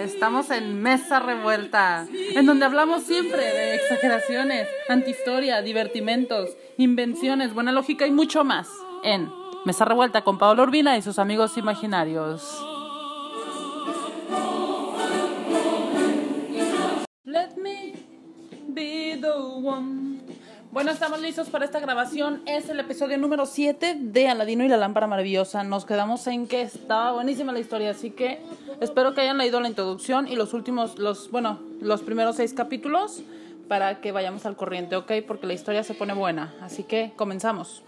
Estamos en Mesa Revuelta, en donde hablamos siempre de exageraciones, antihistoria, divertimentos, invenciones, buena lógica y mucho más. En Mesa Revuelta con Pablo Urbina y sus amigos imaginarios. Let me be the one. Bueno, estamos listos para esta grabación. Es el episodio número 7 de Aladino y la lámpara maravillosa. Nos quedamos en que estaba buenísima la historia, así que espero que hayan leído la introducción y los últimos, los, bueno, los primeros seis capítulos para que vayamos al corriente, ¿ok? Porque la historia se pone buena. Así que comenzamos.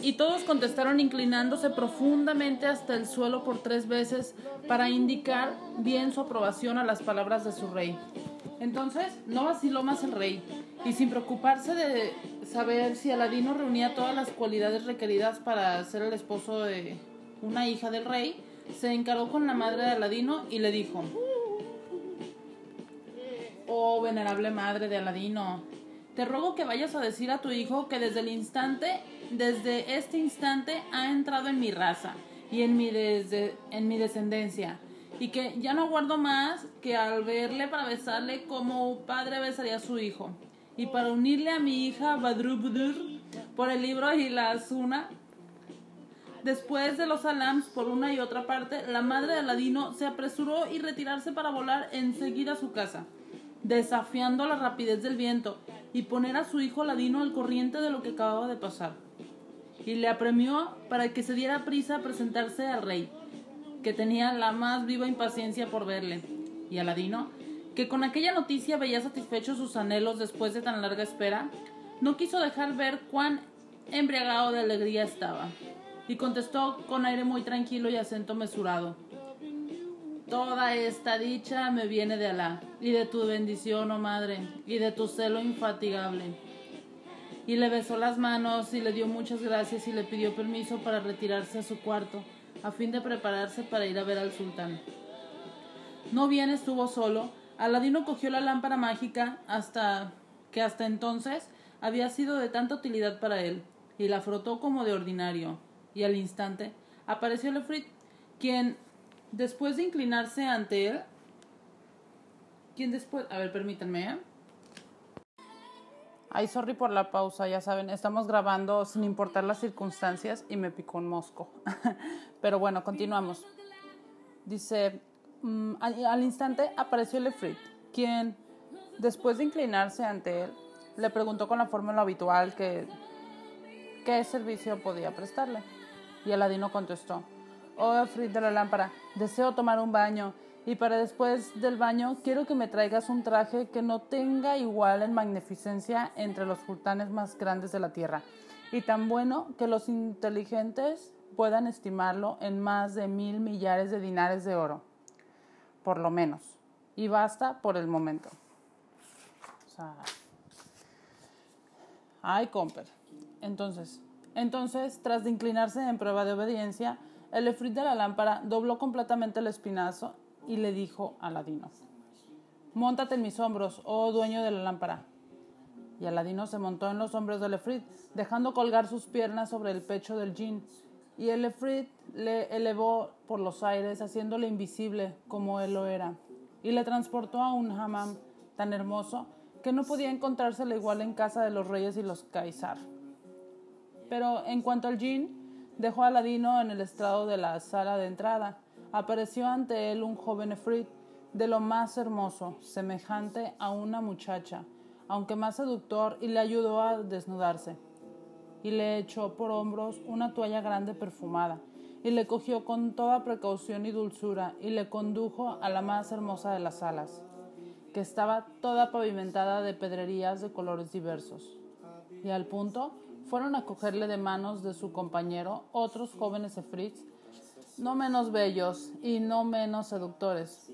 Y todos contestaron inclinándose profundamente hasta el suelo por tres veces para indicar bien su aprobación a las palabras de su rey. Entonces, no vaciló más el rey, y sin preocuparse de saber si Aladino reunía todas las cualidades requeridas para ser el esposo de una hija del rey, se encaró con la madre de Aladino y le dijo, Oh venerable madre de Aladino, te ruego que vayas a decir a tu hijo que desde el instante, desde este instante ha entrado en mi raza y en mi, desde, en mi descendencia y que ya no aguardo más que al verle para besarle como padre besaría a su hijo, y para unirle a mi hija Badrubudur por el libro y la Azuna. Después de los alams por una y otra parte, la madre de Aladino se apresuró y retirarse para volar enseguida a su casa, desafiando la rapidez del viento y poner a su hijo Aladino al corriente de lo que acababa de pasar. Y le apremió para que se diera prisa a presentarse al rey que tenía la más viva impaciencia por verle, y Aladino, que con aquella noticia veía satisfechos sus anhelos después de tan larga espera, no quiso dejar ver cuán embriagado de alegría estaba, y contestó con aire muy tranquilo y acento mesurado. Toda esta dicha me viene de Alá, y de tu bendición, oh madre, y de tu celo infatigable. Y le besó las manos y le dio muchas gracias y le pidió permiso para retirarse a su cuarto a fin de prepararse para ir a ver al sultán. No bien estuvo solo, Aladino cogió la lámpara mágica hasta que hasta entonces había sido de tanta utilidad para él, y la frotó como de ordinario, y al instante apareció Lefrit, quien, después de inclinarse ante él, quien después, a ver, permítanme, ¿eh? Ay, sorry por la pausa, ya saben, estamos grabando sin importar las circunstancias y me picó un mosco. Pero bueno, continuamos. Dice, mm, al, instante apareció Lefrit, quien, después de inclinarse ante él, le preguntó con la forma lo habitual que qué servicio podía prestarle. Y Aladino contestó, Oh, Lefrit de la lámpara, deseo tomar un baño y para después del baño quiero que me traigas un traje que no tenga igual en magnificencia entre los sultanes más grandes de la tierra y tan bueno que los inteligentes puedan estimarlo en más de mil millares de dinares de oro, por lo menos. Y basta por el momento. ay, comper. Entonces, entonces, tras de inclinarse en prueba de obediencia, el efrit de la lámpara dobló completamente el espinazo y le dijo a Aladino, Móntate en mis hombros, oh dueño de la lámpara. Y Aladino se montó en los hombros del Efrit, dejando colgar sus piernas sobre el pecho del jin. Y el Efrit le elevó por los aires, haciéndole invisible como él lo era. Y le transportó a un hammam tan hermoso que no podía encontrársele igual en casa de los reyes y los kaisar. Pero en cuanto al jin, dejó a Aladino en el estrado de la sala de entrada apareció ante él un joven efrit de lo más hermoso, semejante a una muchacha, aunque más seductor, y le ayudó a desnudarse. Y le echó por hombros una toalla grande perfumada, y le cogió con toda precaución y dulzura, y le condujo a la más hermosa de las salas, que estaba toda pavimentada de pedrerías de colores diversos. Y al punto fueron a cogerle de manos de su compañero otros jóvenes efrits no menos bellos y no menos seductores,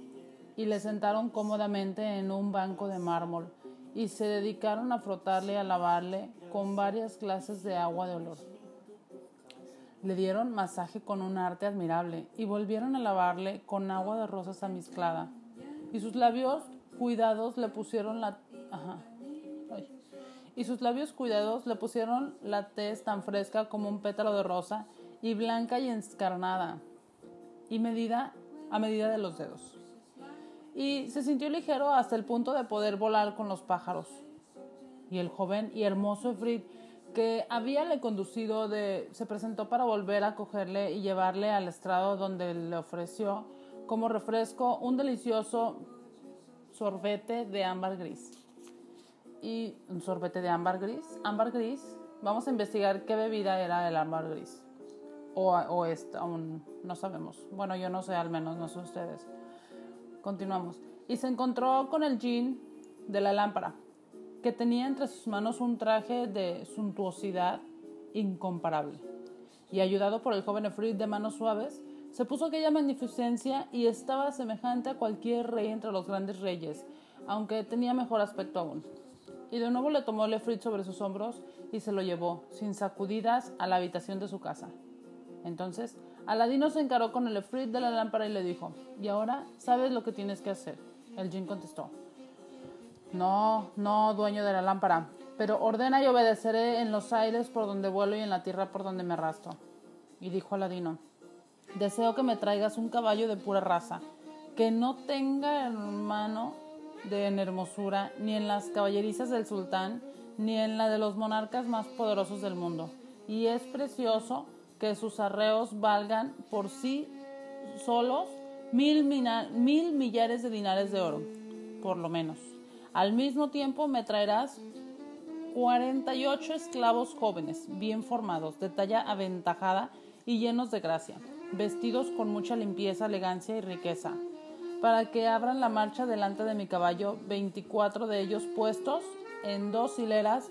y le sentaron cómodamente en un banco de mármol y se dedicaron a frotarle y a lavarle con varias clases de agua de olor. Le dieron masaje con un arte admirable y volvieron a lavarle con agua de rosas amizclada. Y sus labios cuidados le pusieron la y sus labios cuidados le pusieron la tez tan fresca como un pétalo de rosa y blanca y encarnada y medida a medida de los dedos. Y se sintió ligero hasta el punto de poder volar con los pájaros. Y el joven y hermoso Efrit que había conducido de, se presentó para volver a cogerle y llevarle al estrado donde le ofreció como refresco un delicioso sorbete de ámbar gris. Y un sorbete de ámbar gris. Ámbar gris, vamos a investigar qué bebida era el ámbar gris. O, o aún no sabemos. Bueno, yo no sé, al menos no sé ustedes. Continuamos. Y se encontró con el jean de la lámpara, que tenía entre sus manos un traje de suntuosidad incomparable. Y ayudado por el joven Efrit de manos suaves, se puso aquella magnificencia y estaba semejante a cualquier rey entre los grandes reyes, aunque tenía mejor aspecto aún. Y de nuevo le tomó el Efrit sobre sus hombros y se lo llevó, sin sacudidas, a la habitación de su casa. Entonces, Aladino se encaró con el Efrit de la lámpara y le dijo, ¿y ahora sabes lo que tienes que hacer? El jin contestó, no, no, dueño de la lámpara, pero ordena y obedeceré en los aires por donde vuelo y en la tierra por donde me arrastro. Y dijo Aladino, deseo que me traigas un caballo de pura raza, que no tenga hermano de en hermosura, ni en las caballerizas del sultán, ni en la de los monarcas más poderosos del mundo. Y es precioso que sus arreos valgan por sí solos mil, mil millares de dinares de oro, por lo menos. Al mismo tiempo me traerás 48 esclavos jóvenes, bien formados, de talla aventajada y llenos de gracia, vestidos con mucha limpieza, elegancia y riqueza, para que abran la marcha delante de mi caballo, 24 de ellos puestos en dos hileras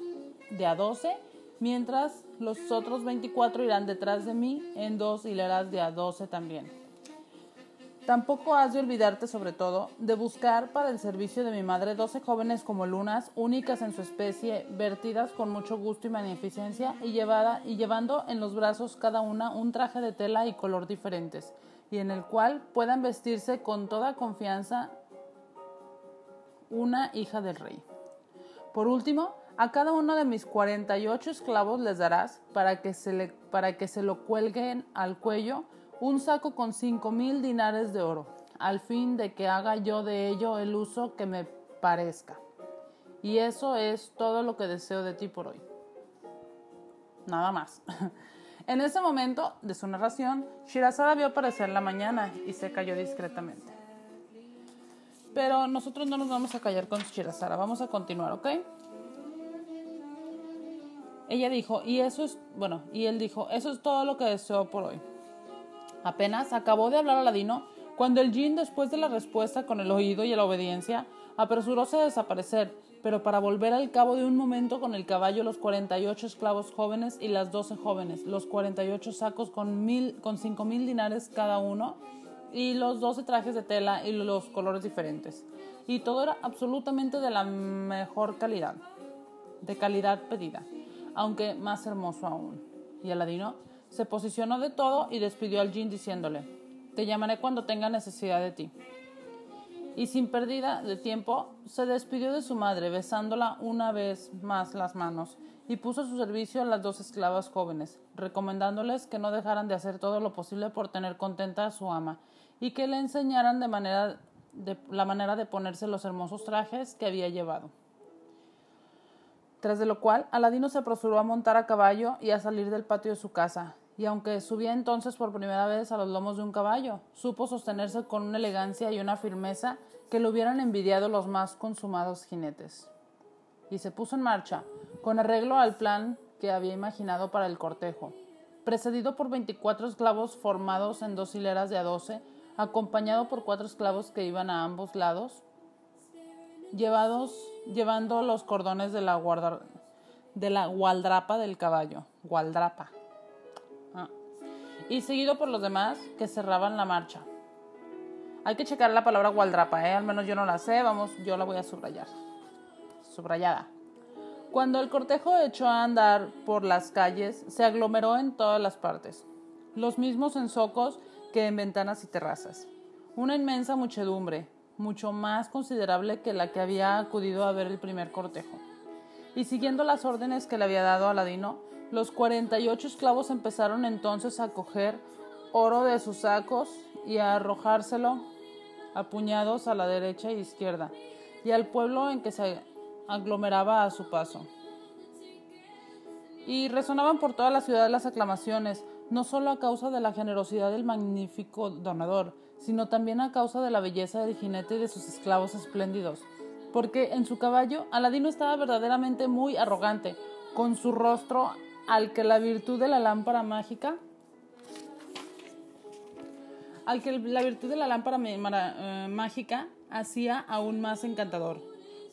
de a 12, mientras los otros 24 irán detrás de mí en dos hileras de a 12 también. Tampoco has de olvidarte, sobre todo, de buscar para el servicio de mi madre doce jóvenes como lunas, únicas en su especie, vertidas con mucho gusto y magnificencia, y, llevada, y llevando en los brazos cada una un traje de tela y color diferentes, y en el cual puedan vestirse con toda confianza una hija del rey. Por último, a cada uno de mis cuarenta y ocho esclavos les darás para que se, le, para que se lo cuelguen al cuello un saco con cinco mil dinares de oro, al fin de que haga yo de ello el uso que me parezca. Y eso es todo lo que deseo de ti por hoy. Nada más. En ese momento de su narración, Shirazada vio aparecer la mañana y se cayó discretamente. Pero nosotros no nos vamos a callar con Shirazada, vamos a continuar, ¿ok? Ella dijo, y eso es, bueno, y él dijo, eso es todo lo que deseo por hoy. Apenas acabó de hablar Aladino cuando el jin, después de la respuesta con el oído y la obediencia, apresuróse a desaparecer, pero para volver al cabo de un momento con el caballo los 48 esclavos jóvenes y las 12 jóvenes, los 48 sacos con, mil, con cinco mil dinares cada uno y los 12 trajes de tela y los colores diferentes. Y todo era absolutamente de la mejor calidad, de calidad pedida, aunque más hermoso aún. Y Aladino se posicionó de todo y despidió al Jin diciéndole, te llamaré cuando tenga necesidad de ti. Y sin pérdida de tiempo, se despidió de su madre, besándola una vez más las manos, y puso a su servicio a las dos esclavas jóvenes, recomendándoles que no dejaran de hacer todo lo posible por tener contenta a su ama, y que le enseñaran de manera la manera de ponerse los hermosos trajes que había llevado. Tras de lo cual, Aladino se apresuró a montar a caballo y a salir del patio de su casa, y aunque subía entonces por primera vez a los lomos de un caballo, supo sostenerse con una elegancia y una firmeza que le hubieran envidiado los más consumados jinetes. Y se puso en marcha, con arreglo al plan que había imaginado para el cortejo, precedido por veinticuatro esclavos formados en dos hileras de a doce, acompañado por cuatro esclavos que iban a ambos lados, llevados, llevando los cordones de la, de la gualdrapa del caballo. Gualdrapa y seguido por los demás que cerraban la marcha. Hay que checar la palabra gualdrapa, ¿eh? al menos yo no la sé, vamos, yo la voy a subrayar. Subrayada. Cuando el cortejo echó a andar por las calles, se aglomeró en todas las partes, los mismos en zocos que en ventanas y terrazas. Una inmensa muchedumbre, mucho más considerable que la que había acudido a ver el primer cortejo. Y siguiendo las órdenes que le había dado Aladino, los 48 esclavos empezaron entonces a coger oro de sus sacos y a arrojárselo a puñados a la derecha e izquierda, y al pueblo en que se aglomeraba a su paso. Y resonaban por toda la ciudad las aclamaciones, no solo a causa de la generosidad del magnífico donador, sino también a causa de la belleza del jinete y de sus esclavos espléndidos, porque en su caballo Aladino estaba verdaderamente muy arrogante, con su rostro al que la virtud de la lámpara mágica al que la virtud de la lámpara eh, mágica hacía aún más encantador.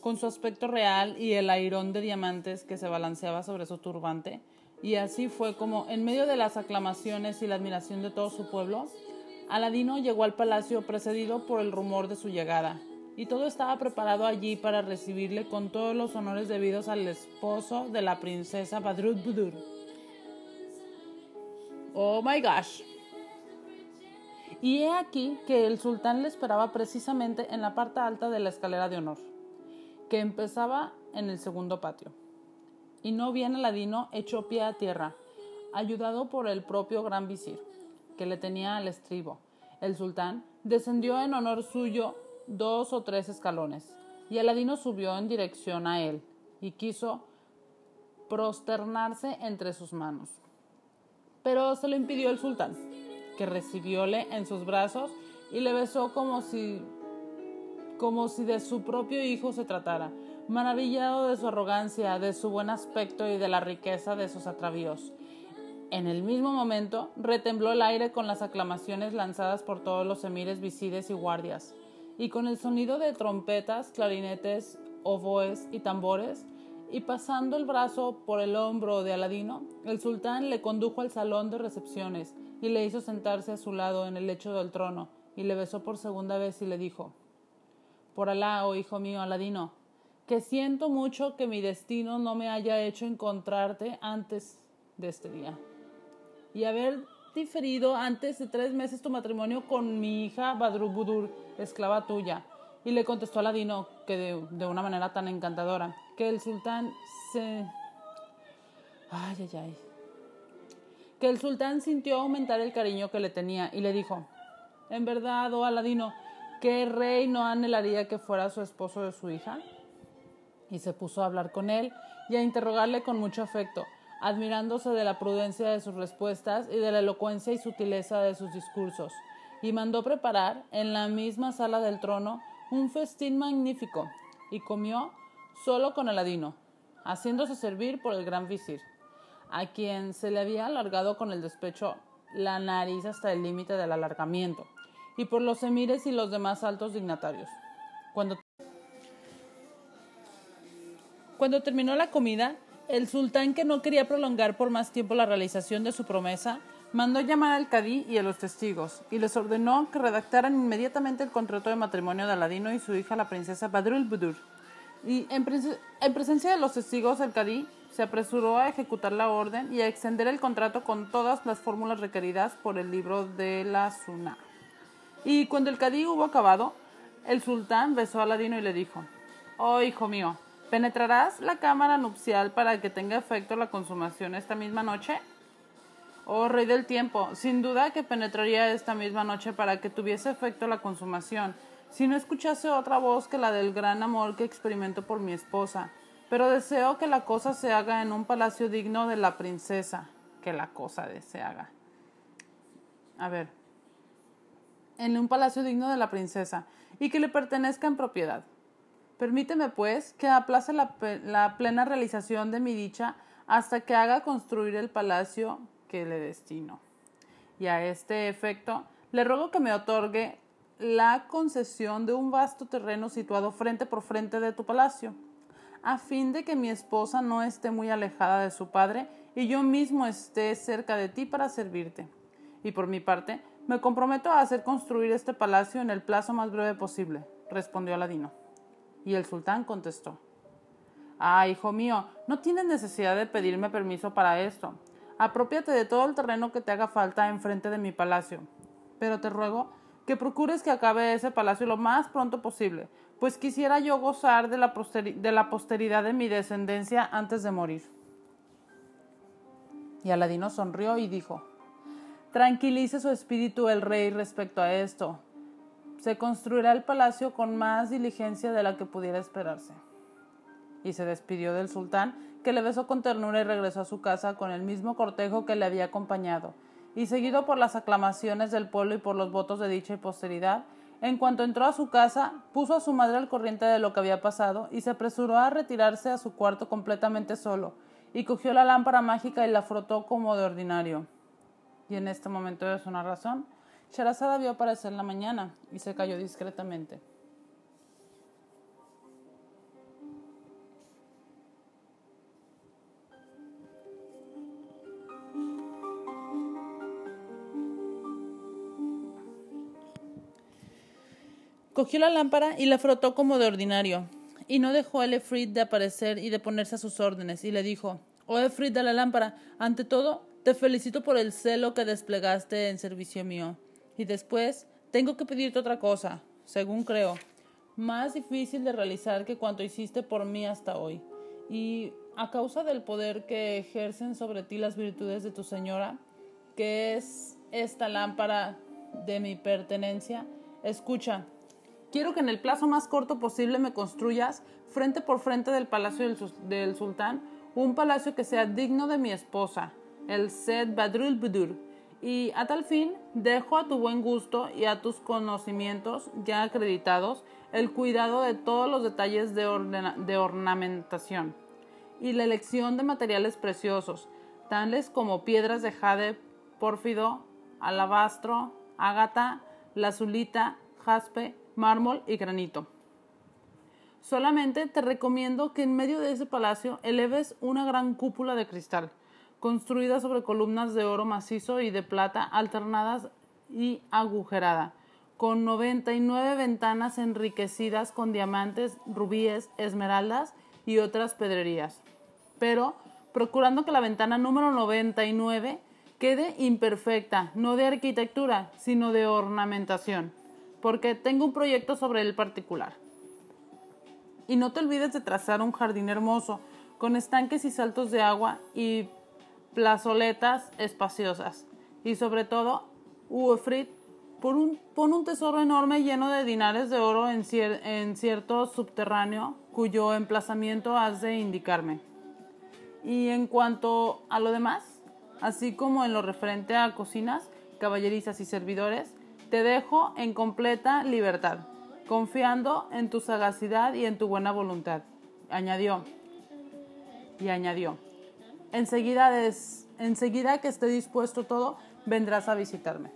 Con su aspecto real y el airón de diamantes que se balanceaba sobre su turbante, y así fue como, en medio de las aclamaciones y la admiración de todo su pueblo, Aladino llegó al palacio precedido por el rumor de su llegada, y todo estaba preparado allí para recibirle con todos los honores debidos al esposo de la princesa Badrut Budur. Oh my gosh. Y he aquí que el sultán le esperaba precisamente en la parte alta de la escalera de honor, que empezaba en el segundo patio. Y no bien Aladino echó pie a tierra, ayudado por el propio gran visir, que le tenía al estribo. El sultán descendió en honor suyo dos o tres escalones, y Aladino subió en dirección a él, y quiso prosternarse entre sus manos. Pero se lo impidió el sultán que recibióle en sus brazos y le besó como si como si de su propio hijo se tratara, maravillado de su arrogancia, de su buen aspecto y de la riqueza de sus atravíos. En el mismo momento retembló el aire con las aclamaciones lanzadas por todos los emires, visides y guardias, y con el sonido de trompetas, clarinetes, oboes y tambores, y pasando el brazo por el hombro de Aladino, el sultán le condujo al salón de recepciones, y le hizo sentarse a su lado en el lecho del trono, y le besó por segunda vez y le dijo Por Alá, oh hijo mío Aladino, que siento mucho que mi destino no me haya hecho encontrarte antes de este día, y haber diferido antes de tres meses tu matrimonio con mi hija Badrubudur, esclava tuya. Y le contestó Aladino, que de, de una manera tan encantadora, que el sultán se... Ay, ay, ay que el sultán sintió aumentar el cariño que le tenía y le dijo, en verdad, oh Aladino, ¿qué rey no anhelaría que fuera su esposo de su hija? Y se puso a hablar con él y a interrogarle con mucho afecto, admirándose de la prudencia de sus respuestas y de la elocuencia y sutileza de sus discursos, y mandó preparar en la misma sala del trono un festín magnífico, y comió solo con Aladino, haciéndose servir por el gran visir a quien se le había alargado con el despecho la nariz hasta el límite del alargamiento, y por los emires y los demás altos dignatarios. Cuando, Cuando terminó la comida, el sultán, que no quería prolongar por más tiempo la realización de su promesa, mandó llamar al cadí y a los testigos, y les ordenó que redactaran inmediatamente el contrato de matrimonio de Aladino y su hija, la princesa Badrul Budur. Y en, en presencia de los testigos, el cadí se apresuró a ejecutar la orden y a extender el contrato con todas las fórmulas requeridas por el libro de la Suná. Y cuando el cadí hubo acabado, el sultán besó a Aladino y le dijo, Oh hijo mío, ¿penetrarás la cámara nupcial para que tenga efecto la consumación esta misma noche? Oh rey del tiempo, sin duda que penetraría esta misma noche para que tuviese efecto la consumación, si no escuchase otra voz que la del gran amor que experimento por mi esposa pero deseo que la cosa se haga en un palacio digno de la princesa. Que la cosa se haga. A ver. En un palacio digno de la princesa y que le pertenezca en propiedad. Permíteme, pues, que aplace la, la plena realización de mi dicha hasta que haga construir el palacio que le destino. Y a este efecto, le ruego que me otorgue la concesión de un vasto terreno situado frente por frente de tu palacio a fin de que mi esposa no esté muy alejada de su padre y yo mismo esté cerca de ti para servirte. Y por mi parte, me comprometo a hacer construir este palacio en el plazo más breve posible, respondió Aladino. Y el sultán contestó Ah, hijo mío, no tienes necesidad de pedirme permiso para esto. Apropiate de todo el terreno que te haga falta enfrente de mi palacio. Pero te ruego que procures que acabe ese palacio lo más pronto posible, pues quisiera yo gozar de la, de la posteridad de mi descendencia antes de morir. Y Aladino sonrió y dijo, Tranquilice su espíritu el rey respecto a esto. Se construirá el palacio con más diligencia de la que pudiera esperarse. Y se despidió del sultán, que le besó con ternura y regresó a su casa con el mismo cortejo que le había acompañado, y seguido por las aclamaciones del pueblo y por los votos de dicha y posteridad, en cuanto entró a su casa, puso a su madre al corriente de lo que había pasado y se apresuró a retirarse a su cuarto completamente solo, y cogió la lámpara mágica y la frotó como de ordinario. Y en este momento de su narración, Sherazada vio aparecer la mañana y se cayó discretamente. Cogió la lámpara y la frotó como de ordinario, y no dejó a Efrid de aparecer y de ponerse a sus órdenes, y le dijo, Oh Efrid de la lámpara, ante todo, te felicito por el celo que desplegaste en servicio mío. Y después, tengo que pedirte otra cosa, según creo, más difícil de realizar que cuanto hiciste por mí hasta hoy. Y a causa del poder que ejercen sobre ti las virtudes de tu señora, que es esta lámpara de mi pertenencia, escucha, Quiero que en el plazo más corto posible me construyas, frente por frente del palacio del, sultán, un palacio que sea digno de mi esposa, el Sed Badrul Budur. Y a tal fin, dejo a tu buen gusto y a tus conocimientos ya acreditados el cuidado de todos los detalles de, de ornamentación y la elección de materiales preciosos, tales como piedras de jade, pórfido, alabastro, ágata, lazulita, jaspe, mármol y granito. Solamente te recomiendo que en medio de ese palacio eleves una gran cúpula de cristal, construida sobre columnas de oro macizo y de plata alternadas y agujerada, con 99 ventanas enriquecidas con diamantes, rubíes, esmeraldas y otras pedrerías. Pero procurando que la ventana número 99 quede imperfecta, no de arquitectura, sino de ornamentación porque tengo un proyecto sobre el particular. Y no te olvides de trazar un jardín hermoso, con estanques y saltos de agua y plazoletas espaciosas. Y sobre todo, Uefrit, pon un, pon un tesoro enorme lleno de dinares de oro en, en cierto subterráneo cuyo emplazamiento has de indicarme. Y en cuanto a lo demás, así como en lo referente a cocinas, caballerizas y servidores, te dejo en completa libertad, confiando en tu sagacidad y en tu buena voluntad. Añadió. Y añadió. Enseguida, enseguida que esté dispuesto todo, vendrás a visitarme.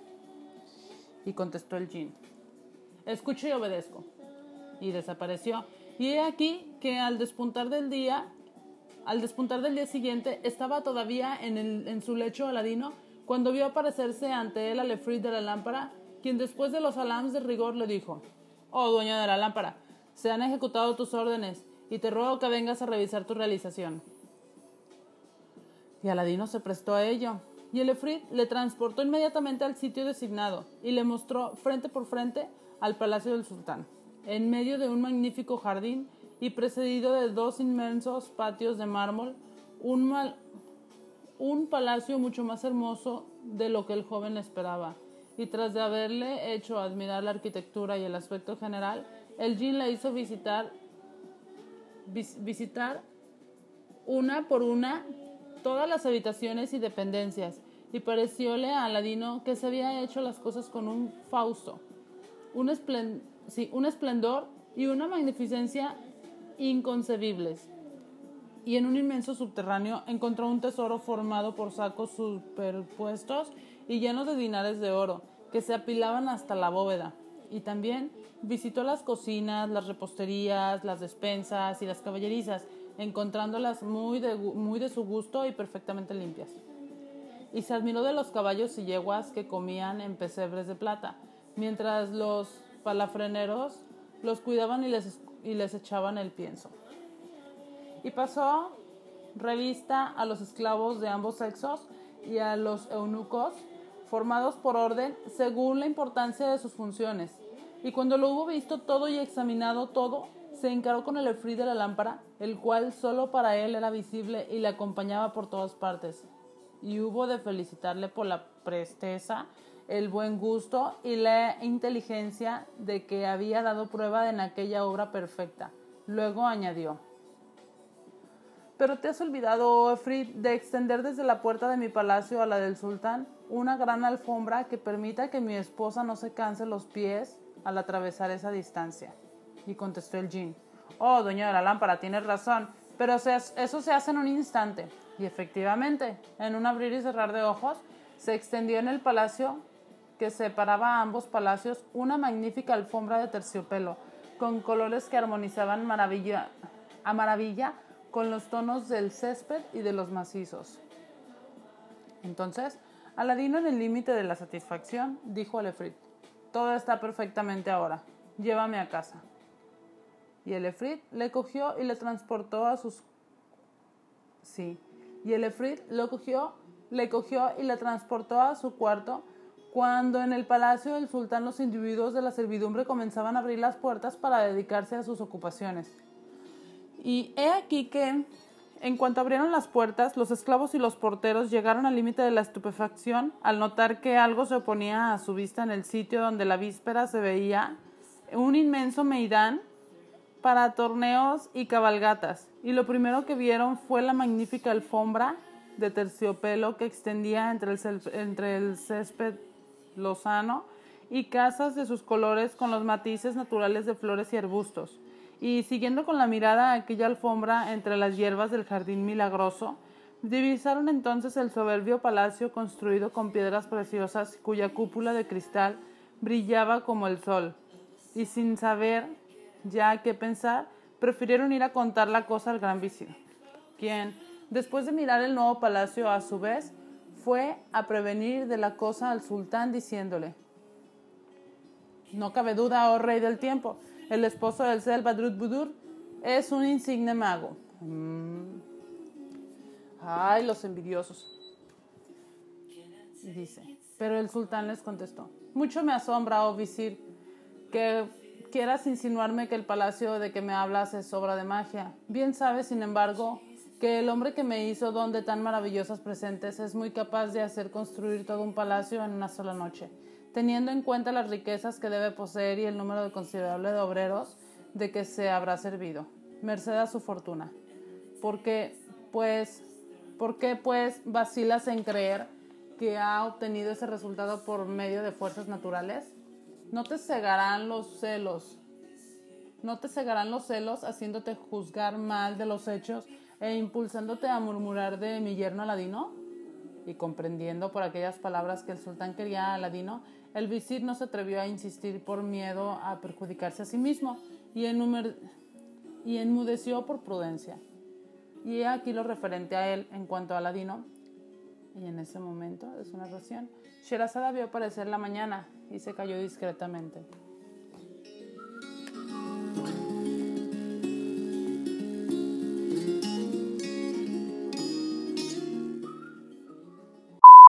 Y contestó el jin. Escucho y obedezco. Y desapareció. Y he aquí que al despuntar del día, al despuntar del día siguiente, estaba todavía en, en su lecho aladino cuando vio aparecerse ante él al Efrit de la lámpara quien después de los alams de rigor le dijo, Oh dueño de la lámpara, se han ejecutado tus órdenes y te ruego que vengas a revisar tu realización. Y Aladino se prestó a ello, y el Efrit le transportó inmediatamente al sitio designado y le mostró frente por frente al palacio del sultán, en medio de un magnífico jardín y precedido de dos inmensos patios de mármol, un, palacio mucho más hermoso de lo que el joven esperaba. Y tras de haberle hecho admirar la arquitectura y el aspecto general, el jin le hizo visitar, visitar una por una todas las habitaciones y dependencias, y parecióle a Aladino que se había hecho las cosas con un fausto, un, un esplendor y una magnificencia inconcebibles. Y en un inmenso subterráneo encontró un tesoro formado por sacos superpuestos y llenos de dinares de oro, que se apilaban hasta la bóveda. Y también visitó las cocinas, las reposterías, las despensas y las caballerizas, encontrándolas muy de, muy de su gusto y perfectamente limpias. Y se admiró de los caballos y yeguas que comían en pesebres de plata, mientras los palafreneros los cuidaban y les, y les echaban el pienso. Y pasó revista a los esclavos de ambos sexos y a los eunucos formados por orden según la importancia de sus funciones. Y cuando lo hubo visto todo y examinado todo, se encaró con el efrí de la lámpara, el cual solo para él era visible y le acompañaba por todas partes. Y hubo de felicitarle por la presteza, el buen gusto y la inteligencia de que había dado prueba en aquella obra perfecta. Luego añadió, pero te has olvidado, oh Efrit, de extender desde la puerta de mi palacio a la del sultán una gran alfombra que permita que mi esposa no se canse los pies al atravesar esa distancia. Y contestó el jin, oh, dueño de la lámpara, tienes razón, pero eso se hace en un instante. Y efectivamente, en un abrir y cerrar de ojos, se extendió en el palacio que separaba a ambos palacios una magnífica alfombra de terciopelo, con colores que armonizaban maravilla, a maravilla con los tonos del césped y de los macizos. Entonces, Aladino en el límite de la satisfacción dijo a Efrit, todo está perfectamente ahora, llévame a casa. Y el Efrit le cogió y le transportó a sus... Sí, y el Efrit lo cogió, le cogió y le transportó a su cuarto cuando en el palacio del sultán los individuos de la servidumbre comenzaban a abrir las puertas para dedicarse a sus ocupaciones. Y he aquí que, en cuanto abrieron las puertas, los esclavos y los porteros llegaron al límite de la estupefacción al notar que algo se oponía a su vista en el sitio donde la víspera se veía un inmenso meidán para torneos y cabalgatas. Y lo primero que vieron fue la magnífica alfombra de terciopelo que extendía entre el, entre el césped lozano y casas de sus colores con los matices naturales de flores y arbustos y siguiendo con la mirada aquella alfombra entre las hierbas del jardín milagroso, divisaron entonces el soberbio palacio construido con piedras preciosas cuya cúpula de cristal brillaba como el sol, y sin saber ya qué pensar, prefirieron ir a contar la cosa al gran visir, quien, después de mirar el nuevo palacio a su vez, fue a prevenir de la cosa al sultán diciéndole, no cabe duda, oh rey del tiempo, el esposo del Sel Badrut Budur, es un insigne mago. Mm. Ay, los envidiosos. Dice, pero el sultán les contestó, mucho me asombra, oh visir, que quieras insinuarme que el palacio de que me hablas es obra de magia. Bien sabes, sin embargo, que el hombre que me hizo don de tan maravillosas presentes es muy capaz de hacer construir todo un palacio en una sola noche teniendo en cuenta las riquezas que debe poseer y el número de considerable de obreros de que se habrá servido, merced a su fortuna. Porque, pues, ¿por qué pues vacilas en creer que ha obtenido ese resultado por medio de fuerzas naturales? No te cegarán los celos, no te cegarán los celos haciéndote juzgar mal de los hechos e impulsándote a murmurar de mi yerno Aladino? Y comprendiendo por aquellas palabras que el sultán quería a Aladino, el visir no se atrevió a insistir por miedo a perjudicarse a sí mismo y, y enmudeció por prudencia. Y aquí lo referente a él en cuanto a Aladino. Y en ese momento de su narración, Sherazada vio aparecer la mañana y se cayó discretamente.